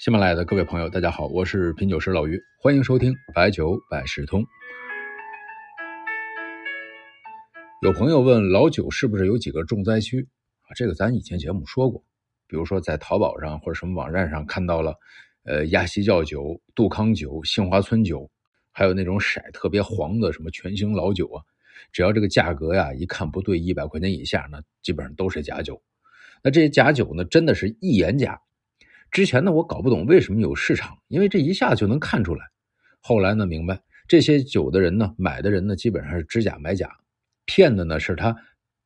喜马拉雅的各位朋友，大家好，我是品酒师老于，欢迎收听白酒百事通。有朋友问老酒是不是有几个重灾区啊？这个咱以前节目说过，比如说在淘宝上或者什么网站上看到了，呃，鸭西窖酒、杜康酒、杏花村酒，还有那种色特别黄的什么全兴老酒啊，只要这个价格呀一看不对，一百块钱以下呢，基本上都是假酒。那这些假酒呢，真的是一眼假。之前呢，我搞不懂为什么有市场，因为这一下就能看出来。后来呢，明白这些酒的人呢，买的人呢，基本上是知假买假，骗的呢是他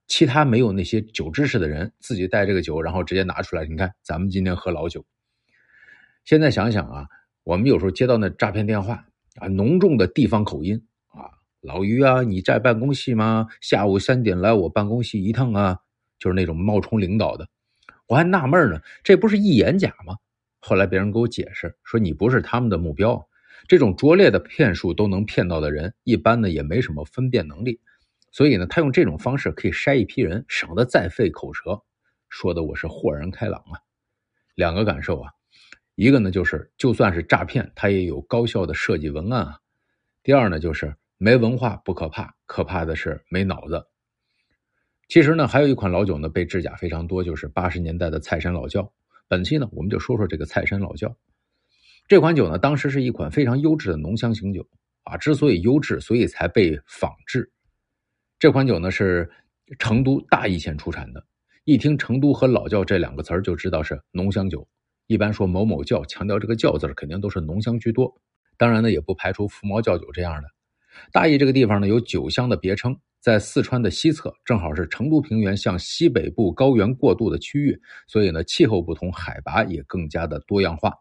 其他没有那些酒知识的人，自己带这个酒，然后直接拿出来。你看，咱们今天喝老酒。现在想想啊，我们有时候接到那诈骗电话啊，浓重的地方口音啊，老于啊，你在办公室吗？下午三点来我办公室一趟啊，就是那种冒充领导的。我还纳闷呢，这不是一眼假吗？后来别人给我解释说，你不是他们的目标。这种拙劣的骗术都能骗到的人，一般呢也没什么分辨能力，所以呢，他用这种方式可以筛一批人，省得再费口舌。说的我是豁然开朗啊。两个感受啊，一个呢就是就算是诈骗，他也有高效的设计文案啊。第二呢就是没文化不可怕，可怕的是没脑子。其实呢，还有一款老酒呢，被制假非常多，就是八十年代的蔡山老窖。本期呢，我们就说说这个蔡山老窖。这款酒呢，当时是一款非常优质的浓香型酒啊。之所以优质，所以才被仿制。这款酒呢，是成都大邑县出产的。一听成都和老窖这两个词儿，就知道是浓香酒。一般说某某窖，强调这个窖字肯定都是浓香居多。当然呢，也不排除福毛窖酒这样的。大邑这个地方呢，有酒乡的别称。在四川的西侧，正好是成都平原向西北部高原过渡的区域，所以呢，气候不同，海拔也更加的多样化。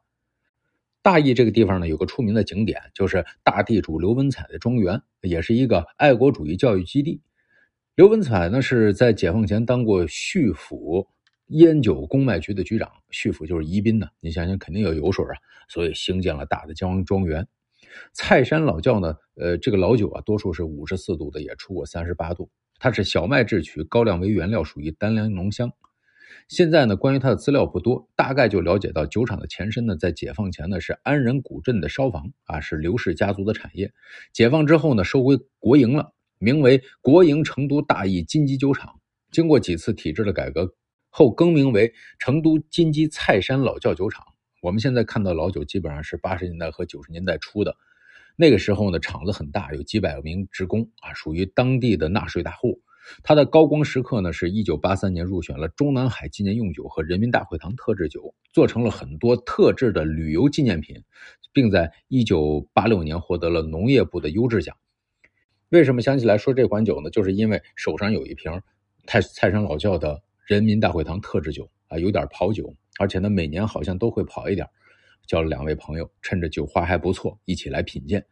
大邑这个地方呢，有个出名的景点，就是大地主刘文彩的庄园，也是一个爱国主义教育基地。刘文彩呢，是在解放前当过叙府烟酒公卖局的局长，叙府就是宜宾呢，你想想肯定有油水啊，所以兴建了大的江庄园。蔡山老窖呢，呃，这个老酒啊，多数是五十四度的，也出过三十八度。它是小麦制曲，高粱为原料，属于单粮浓香。现在呢，关于它的资料不多，大概就了解到酒厂的前身呢，在解放前呢是安仁古镇的烧坊啊，是刘氏家族的产业。解放之后呢，收归国营了，名为国营成都大邑金鸡酒厂。经过几次体制的改革后，更名为成都金鸡蔡山老窖酒厂。我们现在看到老酒基本上是八十年代和九十年代初的，那个时候呢，厂子很大，有几百名职工啊，属于当地的纳税大户。它的高光时刻呢，是一九八三年入选了中南海纪念用酒和人民大会堂特制酒，做成了很多特制的旅游纪念品，并在一九八六年获得了农业部的优质奖。为什么想起来说这款酒呢？就是因为手上有一瓶泰蔡山老窖的人民大会堂特制酒啊，有点跑酒。而且呢，每年好像都会跑一点，叫了两位朋友，趁着酒花还不错，一起来品鉴。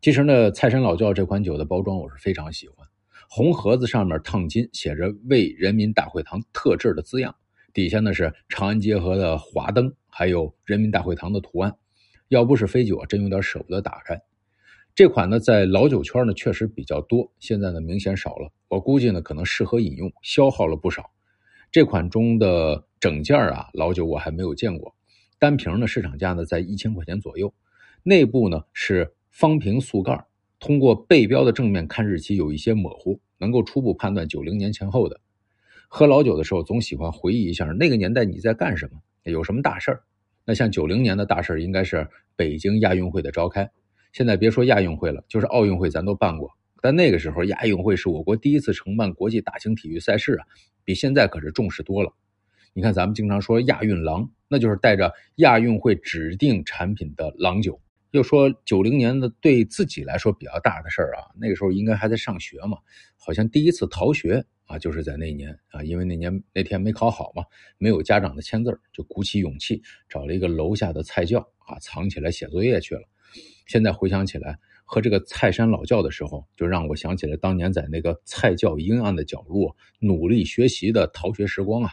其实呢，蔡山老窖这款酒的包装我是非常喜欢，红盒子上面烫金，写着“为人民大会堂特制”的字样，底下呢是长安街河的华灯，还有人民大会堂的图案。要不是飞酒啊，真有点舍不得打开。这款呢，在老酒圈呢确实比较多，现在呢明显少了。我估计呢，可能适合饮用，消耗了不少。这款中的整件啊，老酒我还没有见过，单瓶呢市场价呢在一千块钱左右，内部呢是方瓶塑盖，通过背标的正面看日期有一些模糊，能够初步判断九零年前后的。喝老酒的时候总喜欢回忆一下那个年代你在干什么，有什么大事儿。那像九零年的大事儿应该是北京亚运会的召开，现在别说亚运会了，就是奥运会咱都办过。但那个时候，亚运会是我国第一次承办国际大型体育赛事啊，比现在可是重视多了。你看，咱们经常说亚运郎，那就是带着亚运会指定产品的郎酒。又说九零年的对自己来说比较大的事儿啊，那个时候应该还在上学嘛，好像第一次逃学啊，就是在那年啊，因为那年那天没考好嘛，没有家长的签字儿，就鼓起勇气找了一个楼下的菜窖啊，藏起来写作业去了。现在回想起来。和这个泰山老窖的时候，就让我想起了当年在那个菜窖阴暗的角落努力学习的逃学时光啊。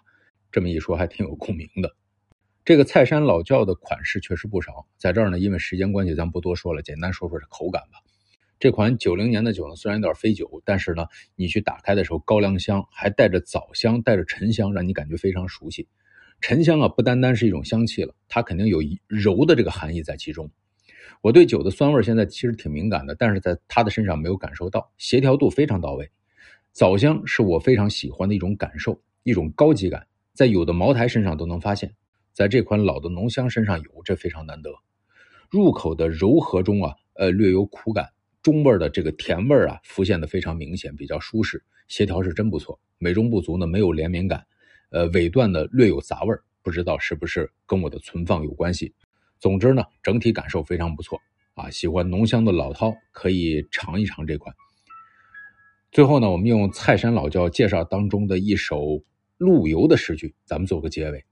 这么一说，还挺有共鸣的。这个蔡山老窖的款式确实不少，在这儿呢，因为时间关系，咱不多说了，简单说说这口感吧。这款九零年的酒呢，虽然有点飞酒，但是呢，你去打开的时候，高粱香还带着枣香，带着沉香，让你感觉非常熟悉。沉香啊，不单单是一种香气了，它肯定有柔的这个含义在其中。我对酒的酸味现在其实挺敏感的，但是在它的身上没有感受到，协调度非常到位。枣香是我非常喜欢的一种感受，一种高级感，在有的茅台身上都能发现，在这款老的浓香身上有，这非常难得。入口的柔和中啊，呃，略有苦感，中味的这个甜味啊，浮现的非常明显，比较舒适，协调是真不错。美中不足呢，没有连绵感，呃，尾段呢略有杂味不知道是不是跟我的存放有关系。总之呢，整体感受非常不错啊！喜欢浓香的老饕可以尝一尝这款。最后呢，我们用蔡山老窖介绍当中的一首陆游的诗句，咱们做个结尾：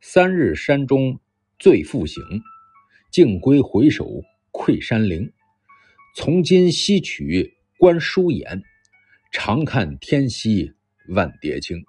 三日山中醉复醒，径归回首愧山林。从今西曲观书眼，常看天溪万叠青。